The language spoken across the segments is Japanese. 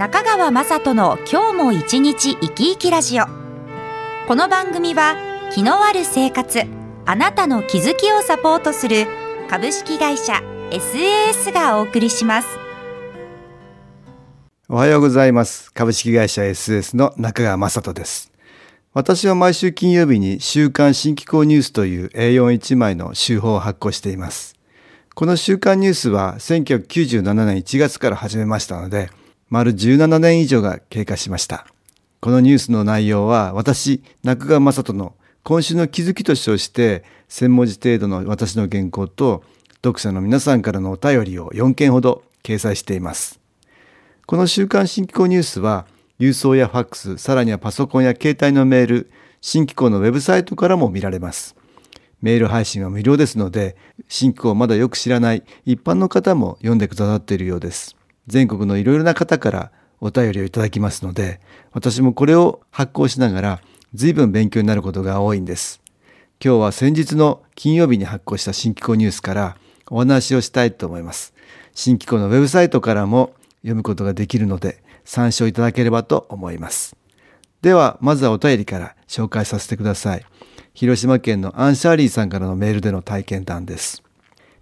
中川雅人の今日も一日生き生きラジオ。この番組は気のある生活あなたの気づきをサポートする株式会社 SAS がお送りします。おはようございます。株式会社 SAS の中川雅人です。私は毎週金曜日に週刊新機構ニュースという A41 枚の週報を発行しています。この週刊ニュースは1997年1月から始めましたので丸17年以上が経過しました。このニュースの内容は私、中川雅人の今週の気づきと称して1000文字程度の私の原稿と読者の皆さんからのお便りを4件ほど掲載しています。この週刊新機構ニュースは郵送やファックス、さらにはパソコンや携帯のメール、新機構のウェブサイトからも見られます。メール配信は無料ですので、新機構をまだよく知らない一般の方も読んでくださっているようです。全国のいろいろな方からお便りをいただきますので、私もこれを発行しながら随分勉強になることが多いんです。今日は先日の金曜日に発行した新機構ニュースからお話をしたいと思います。新機構のウェブサイトからも読むことができるので参照いただければと思います。では、まずはお便りから紹介させてください。広島県のアンシャーリーさんからのメールでの体験談です。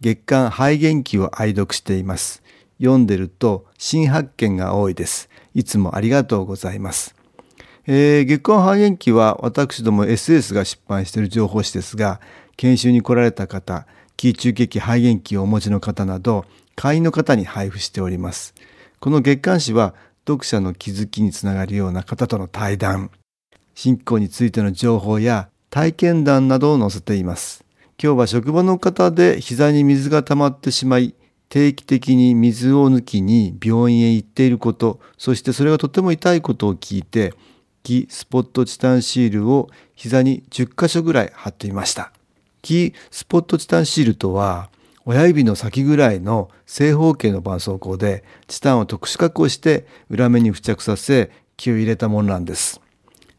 月刊肺元気を愛読しています。読んでると新発見が多いです。いつもありがとうございます。えー、月刊半減期は私ども SS が出版している情報誌ですが、研修に来られた方、気中血肺元気をお持ちの方など、会員の方に配布しております。この月刊誌は読者の気づきにつながるような方との対談、信仰についての情報や体験談などを載せています。今日は職場の方で膝に水が溜まってしまい、定期的に水を抜きに病院へ行っていること、そしてそれがとても痛いことを聞いて、キスポットチタンシールを膝に10箇所ぐらい貼ってみました。キスポットチタンシールとは、親指の先ぐらいの正方形の絆創膏でチタンを特殊加工して裏面に付着させ気を入れたものなんです。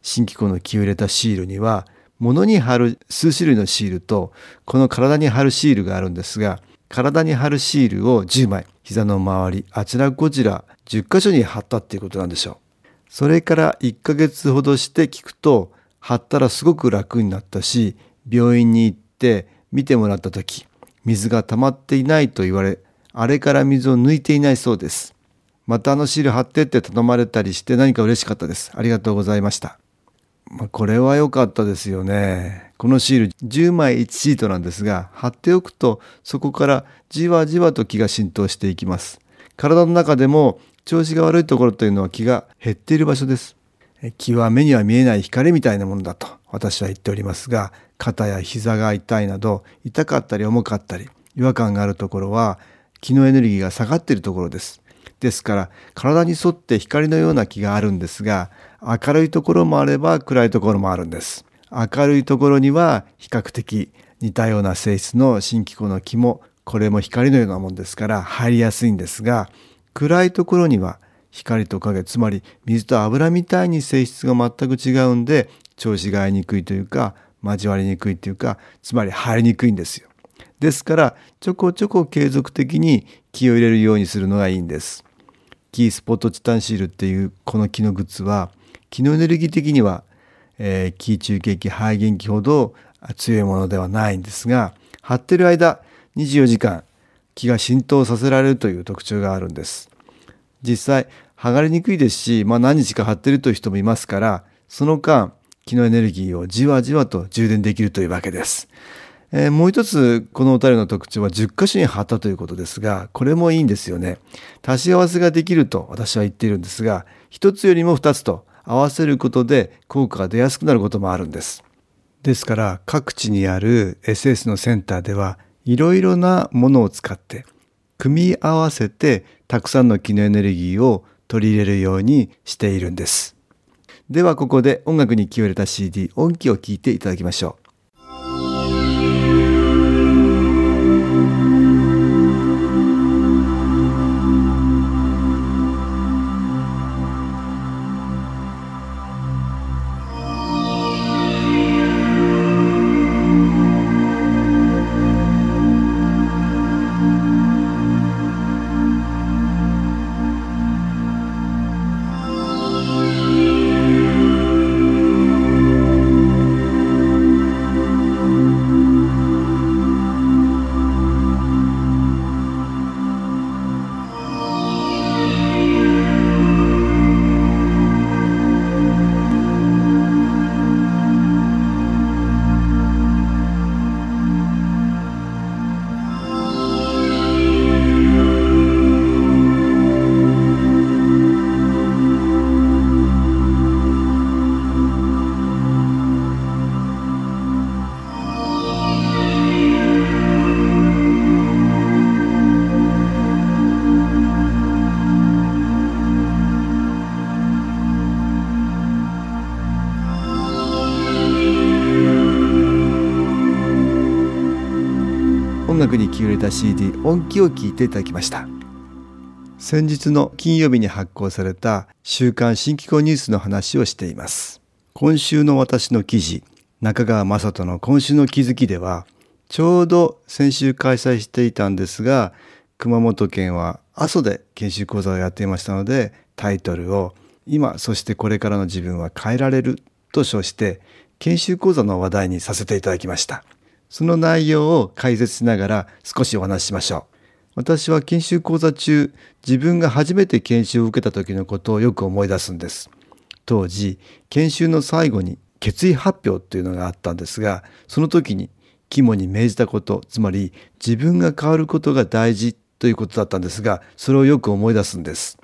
新機構の気を入れたシールには物に貼る数種類のシールとこの体に貼るシールがあるんですが体に貼るシールを10枚、膝の周り、あちらこちら10箇所に貼ったっていうことなんでしょう。それから1ヶ月ほどして聞くと、貼ったらすごく楽になったし、病院に行って見てもらった時、水が溜まっていないと言われ、あれから水を抜いていないそうです。またあのシール貼ってって頼まれたりして何か嬉しかったです。ありがとうございました。まあ、これは良かったですよね。このシール10枚1シートなんですが、貼っておくとそこからじわじわと気が浸透していきます。体の中でも調子が悪いところというのは気が減っている場所です。気は目には見えない光みたいなものだと私は言っておりますが、肩や膝が痛いなど痛かったり重かったり違和感があるところは気のエネルギーが下がっているところです。ですから体に沿って光のような気があるんですが明るいところもあれば暗いところもあるんです。明るいところには比較的似たような性質の新機構の木もこれも光のようなもんですから入りやすいんですが暗いところには光と影つまり水と油みたいに性質が全く違うんで調子が合いにくいというか交わりにくいというかつまり入りにくいんですよ。ですからちょこちょこ継続的に気を入れるようにするのがいいんです。キースポットチタンシールっていうこの木のグッズは気のエネルギー的にはえー、気中血肺元気ほど強いものではないんですが、貼ってる間24時間気が浸透させられるという特徴があるんです。実際、剥がれにくいですし、まあ何日か貼ってるという人もいますから、その間、気のエネルギーをじわじわと充電できるというわけです。えー、もう一つ、このお便りの特徴は10箇所に貼ったということですが、これもいいんですよね。足し合わせができると私は言っているんですが、一つよりも二つと合わせることで効果が出やすくなることもあるんです。ですから各地にある SS のセンターではいろいろなものを使って組み合わせてたくさんの気のエネルギーを取り入れるようにしているんです。ではここで音楽に気を入れた CD 音機を聴いていただきましょう。た CD 音機を聴いていただきました。先日の金曜日に発行された週刊新機構ニュースの話をしています。今週の私の記事中川雅人の今週の気づきではちょうど先週開催していたんですが熊本県は阿蘇で研修講座をやっていましたのでタイトルを今そしてこれからの自分は変えられると称して研修講座の話題にさせていただきました。その内容を解説しながら少しお話ししましょう。私は研修講座中、自分が初めて研修を受けた時のことをよく思い出すんです。当時、研修の最後に決意発表というのがあったんですが、その時に肝に銘じたこと、つまり自分が変わることが大事ということだったんですが、それをよく思い出すんです。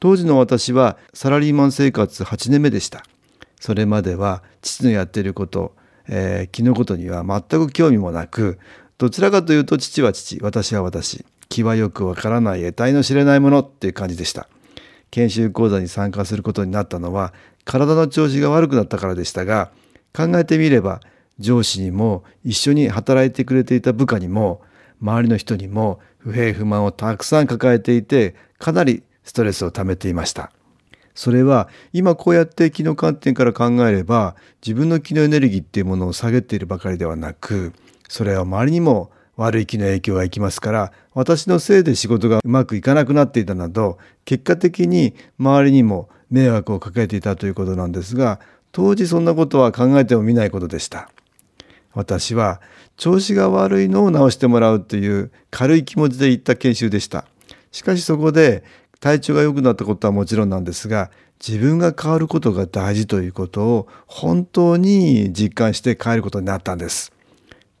当時の私はサラリーマン生活8年目でした。それまでは父のやっていること、えー、気のことには全く興味もなくどちらかというと父は父私は私気はよくわからない得体の知れないものっていう感じでした。研修講座に参加することになったのは体の調子が悪くなったからでしたが考えてみれば上司にも一緒に働いてくれていた部下にも周りの人にも不平不満をたくさん抱えていてかなりストレスを溜めていました。それは今こうやって気の観点から考えれば自分の気のエネルギーっていうものを下げているばかりではなくそれは周りにも悪い気の影響がいきますから私のせいで仕事がうまくいかなくなっていたなど結果的に周りにも迷惑をかけていたということなんですが当時そんなことは考えてもみないことでした。私は調子が悪いのを直してもらうという軽い気持ちで行った研修でした。しかしそこで体調が良くなったことはもちろんなんですが自分が変わることが大事ということを本当に実感して帰ることになったんです。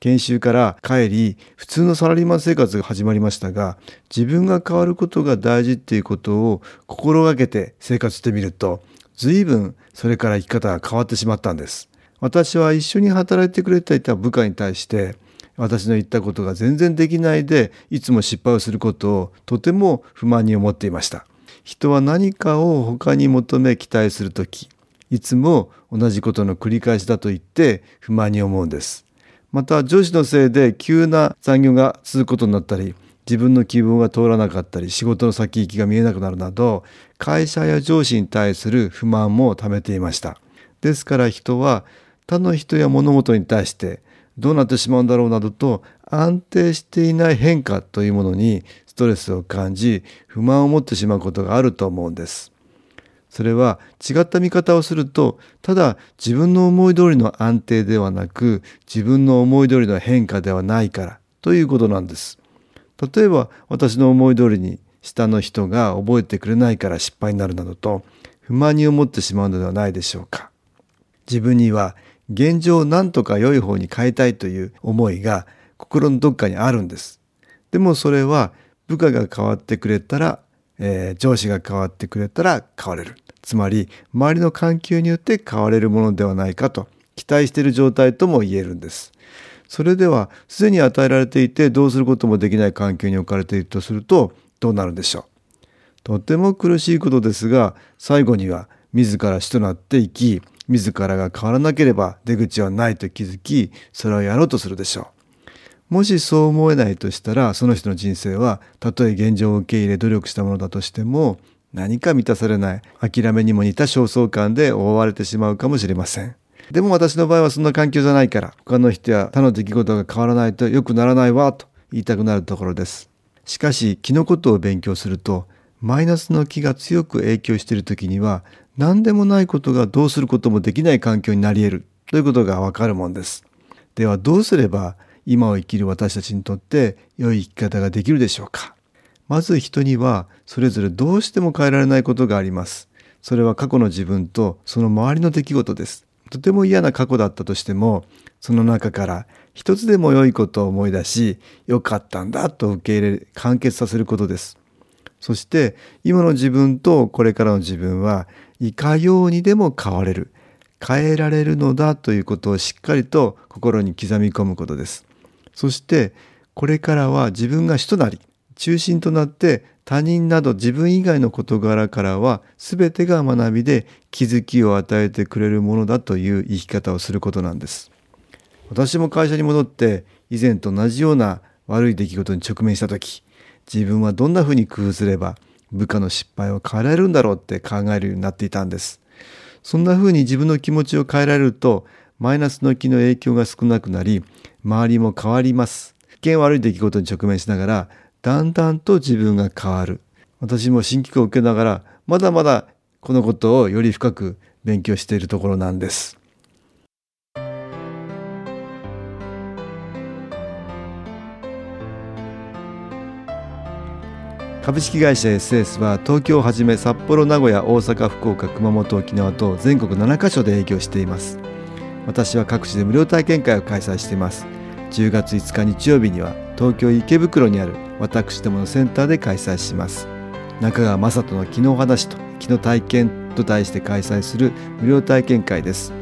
研修から帰り普通のサラリーマン生活が始まりましたが自分が変わることが大事っていうことを心がけて生活してみると随分それから生き方が変わってしまったんです。私は一緒に働いてくれていた部下に対して私の言ったことが全然できないでいつも失敗をすることをとても不満に思っていました。人は何かを他に求め期待する時いつも同じことの繰り返しだと言って不満に思うんです。また上司のせいで急な残業が続くことになったり自分の希望が通らなかったり仕事の先行きが見えなくなるなど会社や上司に対する不満も溜めていました。ですから人は他の人や物事に対してどうなってしまうんだろうなどと安定していない変化というものにストレスを感じ不満を持ってしまうことがあると思うんです。それは違った見方をするとただ自分の思い通りの安定ではなく自分の思い通りの変化ではないからということなんです。例えば私の思い通りに下の人が覚えてくれないから失敗になるなどと不満に思ってしまうのではないでしょうか。自分には現状を何とか良い方に変えたいという思いが心のどっかにあるんです。でもそれは部下が変わってくれたら、えー、上司が変わってくれたら変われる。つまり周りの環境によって変われるものではないかと期待している状態とも言えるんです。それではすでに与えられていてどうすることもできない環境に置かれているとするとどうなるでしょう？とても苦しいことですが最後には自ら主となって生き、自らが変わらなければ出口はないと気づき、それをやろうとするでしょう。もしそう思えないとしたら、その人の人生は、たとえ現状を受け入れ努力したものだとしても、何か満たされない、諦めにも似た焦燥感で覆われてしまうかもしれません。でも私の場合はそんな環境じゃないから、他の人や他の出来事が変わらないと良くならないわ、と言いたくなるところです。しかし、気のことを勉強すると、マイナスの気が強く影響している時には、何でもないことがどうすることもできない環境になり得るということがわかるもんです。ではどうすれば今を生きる私たちにとって良い生き方ができるでしょうかまず人にはそれぞれどうしても変えられないことがあります。それは過去の自分とその周りの出来事です。とても嫌な過去だったとしても、その中から一つでも良いことを思い出し、良かったんだと受け入れ、完結させることです。そして今の自分とこれからの自分はいかようにでも変われる。変えられるのだということをしっかりと心に刻み込むことです。そしてこれからは自分が主となり中心となって他人など自分以外の事柄からは全てが学びで気づきを与えてくれるものだという生き方をすることなんです。私も会社に戻って以前と同じような悪い出来事に直面した時自分はどんなふうに工夫すれば部下の失敗を変えられるんだろうって考えるようになっていたんです。そんなふうに自分の気持ちを変えられると、マイナスの気の影響が少なくなり、周りも変わります。一見悪い出来事に直面しながら、だんだんと自分が変わる。私も新機構を受けながら、まだまだこのことをより深く勉強しているところなんです。株式会社 SS は東京をはじめ札幌名古屋大阪福岡熊本沖縄と全国7カ所で営業しています。私は各地で無料体験会を開催しています。10月5日日曜日には東京池袋にある私どものセンターで開催します。中川雅人の昨日話と昨日体験と題して開催する無料体験会です。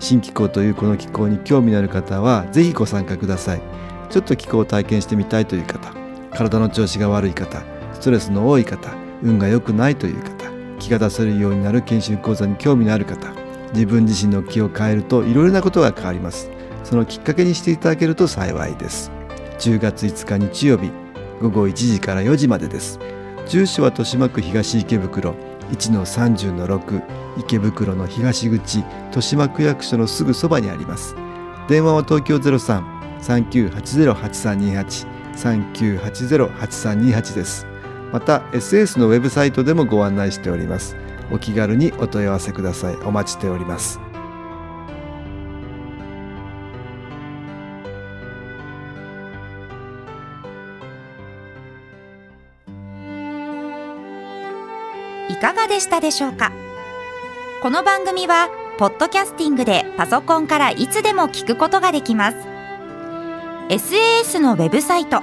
新気候というこの気候に興味のある方はぜひご参加ください。ちょっと気候を体験してみたいという方体の調子が悪い方ストレスの多い方運が良くないという方気が出せるようになる研修講座に興味のある方自分自身の気を変えるといろいろなことが変わります。そのきっかけにしていただけると幸いです。10月5日日曜日午後1時から4時までです。住所は豊島区東池袋1-30-6池袋の東口豊島区役所のすぐそばにあります。電話は東京03-3980-8328 3980-8328です。また SS のウェブサイトでもご案内しております。お気軽にお問い合わせください。お待ちしております。いかがでしたでしょうか？この番組はポッドキャスティングでパソコンからいつでも聞くことができます。SAS のウェブサイト